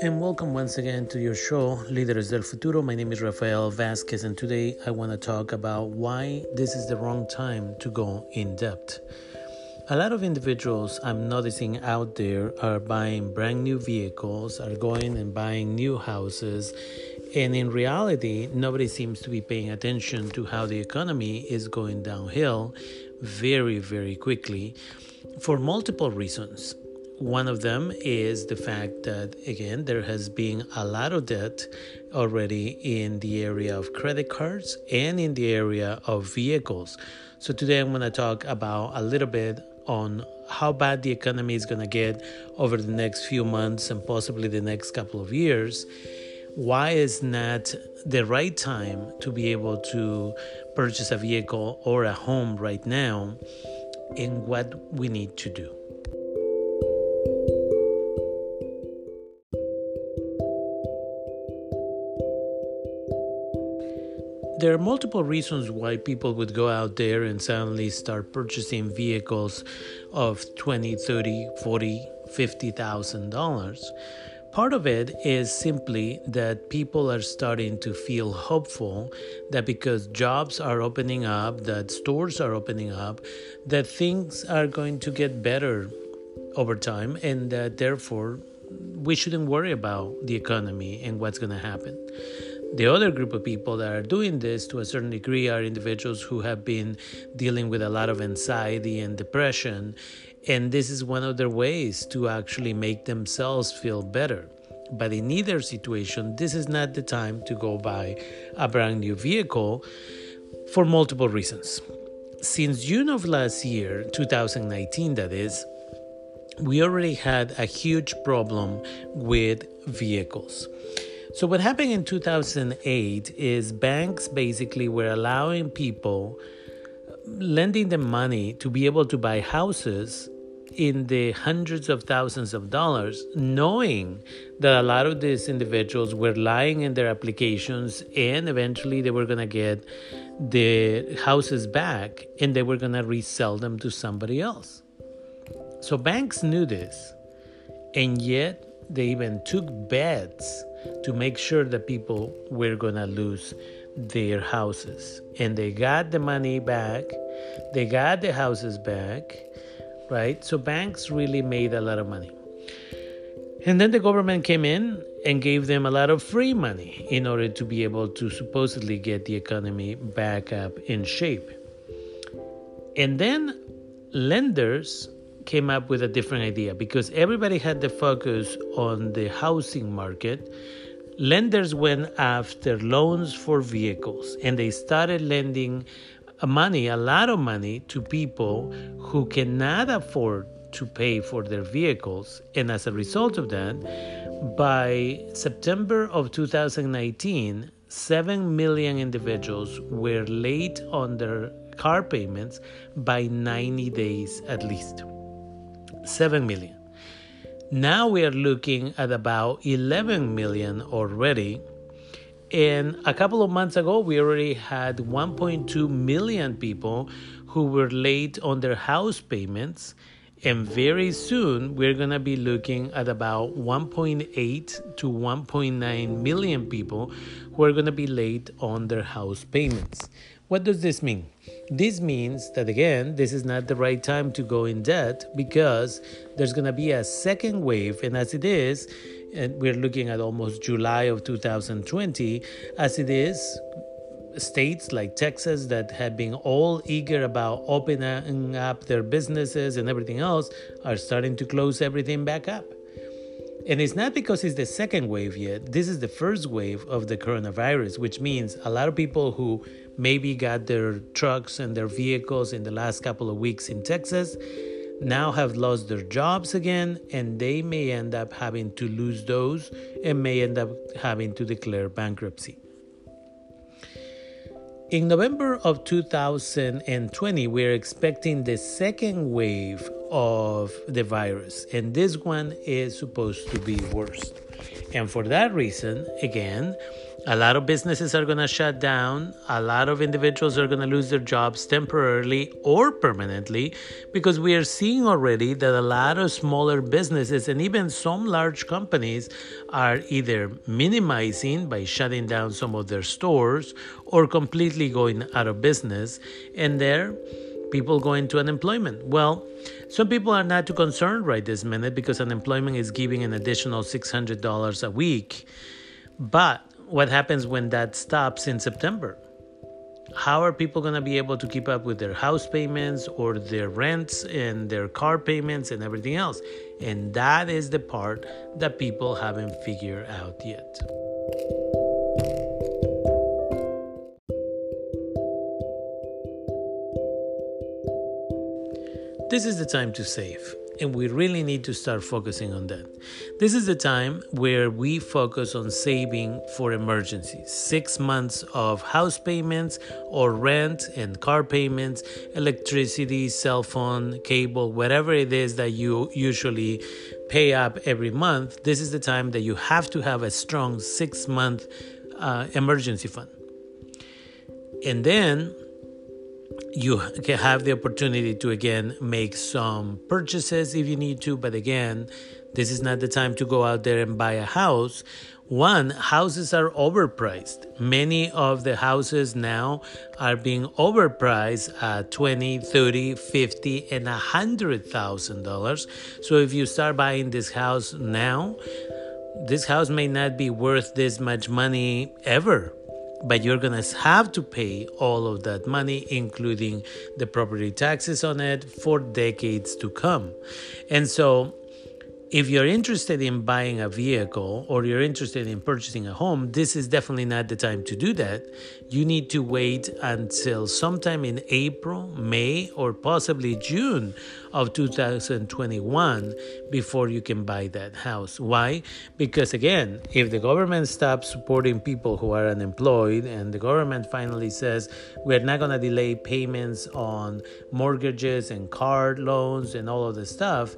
and welcome once again to your show, Líderes del Futuro. My name is Rafael Vasquez, and today I want to talk about why this is the wrong time to go in debt. A lot of individuals I'm noticing out there are buying brand new vehicles, are going and buying new houses, and in reality, nobody seems to be paying attention to how the economy is going downhill very, very quickly for multiple reasons. One of them is the fact that, again, there has been a lot of debt already in the area of credit cards and in the area of vehicles. So, today I'm going to talk about a little bit on how bad the economy is going to get over the next few months and possibly the next couple of years. Why is not the right time to be able to purchase a vehicle or a home right now, and what we need to do? There are multiple reasons why people would go out there and suddenly start purchasing vehicles of 20, 30, 40, 50,000 dollars. Part of it is simply that people are starting to feel hopeful that because jobs are opening up, that stores are opening up, that things are going to get better over time and that therefore we shouldn't worry about the economy and what's going to happen. The other group of people that are doing this to a certain degree are individuals who have been dealing with a lot of anxiety and depression. And this is one of their ways to actually make themselves feel better. But in either situation, this is not the time to go buy a brand new vehicle for multiple reasons. Since June of last year, 2019, that is, we already had a huge problem with vehicles. So, what happened in 2008 is banks basically were allowing people, lending them money to be able to buy houses in the hundreds of thousands of dollars, knowing that a lot of these individuals were lying in their applications and eventually they were going to get the houses back and they were going to resell them to somebody else. So banks knew this, and yet they even took bets to make sure that people were going to lose their houses. And they got the money back, they got the houses back, right? So banks really made a lot of money. And then the government came in and gave them a lot of free money in order to be able to supposedly get the economy back up in shape. And then lenders came up with a different idea because everybody had the focus on the housing market. Lenders went after loans for vehicles and they started lending money, a lot of money, to people who cannot afford to pay for their vehicles. And as a result of that, by September of 2019, 7 million individuals were late on their car payments by 90 days at least. 7 million. Now we are looking at about 11 million already. And a couple of months ago, we already had 1.2 million people who were late on their house payments. And very soon, we're going to be looking at about 1.8 to 1.9 million people who are going to be late on their house payments. What does this mean? This means that again, this is not the right time to go in debt because there's going to be a second wave, and as it is, and we're looking at almost July of 2020, as it is, states like Texas that have been all eager about opening up their businesses and everything else are starting to close everything back up. And it's not because it's the second wave yet. This is the first wave of the coronavirus, which means a lot of people who maybe got their trucks and their vehicles in the last couple of weeks in Texas now have lost their jobs again and they may end up having to lose those and may end up having to declare bankruptcy. In November of 2020, we're expecting the second wave of the virus, and this one is supposed to be worse. And for that reason, again, A lot of businesses are going to shut down. A lot of individuals are going to lose their jobs temporarily or permanently because we are seeing already that a lot of smaller businesses and even some large companies are either minimizing by shutting down some of their stores or completely going out of business. And there, people go into unemployment. Well, some people are not too concerned right this minute because unemployment is giving an additional $600 a week. But what happens when that stops in September? How are people going to be able to keep up with their house payments or their rents and their car payments and everything else? And that is the part that people haven't figured out yet. This is the time to save and we really need to start focusing on that. This is the time where we focus on saving for emergencies. Six months of house payments or rent and car payments, electricity, cell phone, cable, whatever it is that you usually pay up every month. This is the time that you have to have a strong six month uh, emergency fund. And then you have the opportunity to again make some purchases if you need to but again this is not the time to go out there and buy a house. One houses are overpriced. Many of the houses now are being overpriced at 20 30 50 and a hundred thousand dollars. So if you start buying this house now this house may not be worth this much money ever but you're going to have to pay all of that money, including the property taxes on it, for decades to come. And so, if you're interested in buying a vehicle or you're interested in purchasing a home, this is definitely not the time to do that. You need to wait until sometime in April, May, or possibly June of 2021 before you can buy that house. Why? Because again, if the government stops supporting people who are unemployed and the government finally says we're not going to delay payments on mortgages and card loans and all of the stuff,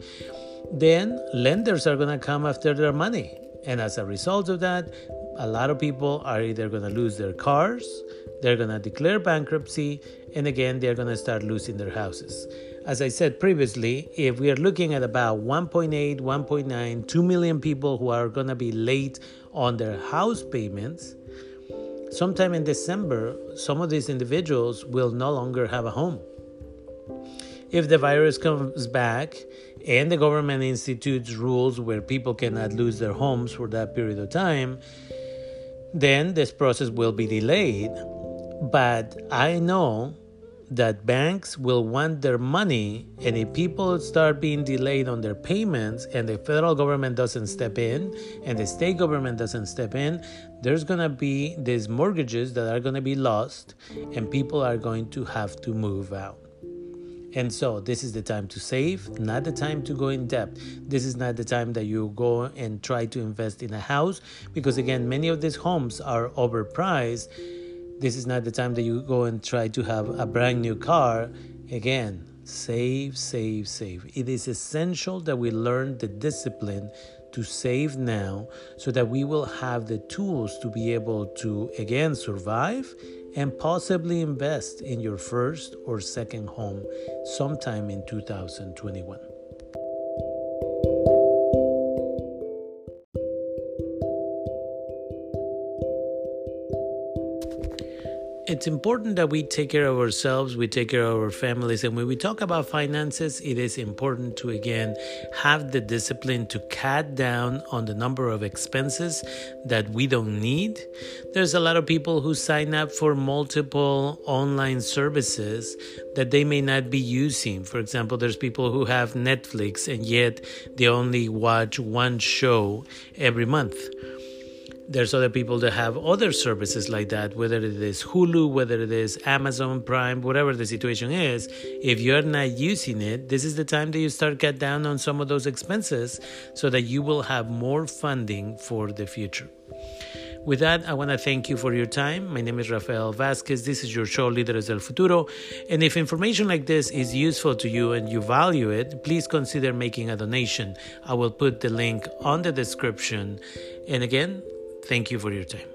then lenders are going to come after their money. And as a result of that, a lot of people are either going to lose their cars, they're going to declare bankruptcy, and again, they're going to start losing their houses. As I said previously, if we are looking at about 1.8, 1.9, 2 million people who are going to be late on their house payments, sometime in December, some of these individuals will no longer have a home. If the virus comes back and the government institutes rules where people cannot lose their homes for that period of time, then this process will be delayed. But I know that banks will want their money, and if people start being delayed on their payments and the federal government doesn't step in and the state government doesn't step in, there's going to be these mortgages that are going to be lost, and people are going to have to move out. And so, this is the time to save, not the time to go in debt. This is not the time that you go and try to invest in a house because, again, many of these homes are overpriced. This is not the time that you go and try to have a brand new car. Again, save, save, save. It is essential that we learn the discipline to save now so that we will have the tools to be able to, again, survive and possibly invest in your first or second home sometime in 2021. It's important that we take care of ourselves, we take care of our families. And when we talk about finances, it is important to again have the discipline to cut down on the number of expenses that we don't need. There's a lot of people who sign up for multiple online services that they may not be using. For example, there's people who have Netflix and yet they only watch one show every month there's other people that have other services like that, whether it is Hulu, whether it is Amazon Prime, whatever the situation is. If you're not using it, this is the time that you start cut down on some of those expenses so that you will have more funding for the future. With that, I want to thank you for your time. My name is Rafael Vasquez. This is your show, Líderes del Futuro. And if information like this is useful to you and you value it, please consider making a donation. I will put the link on the description. And again, Thank you for your time.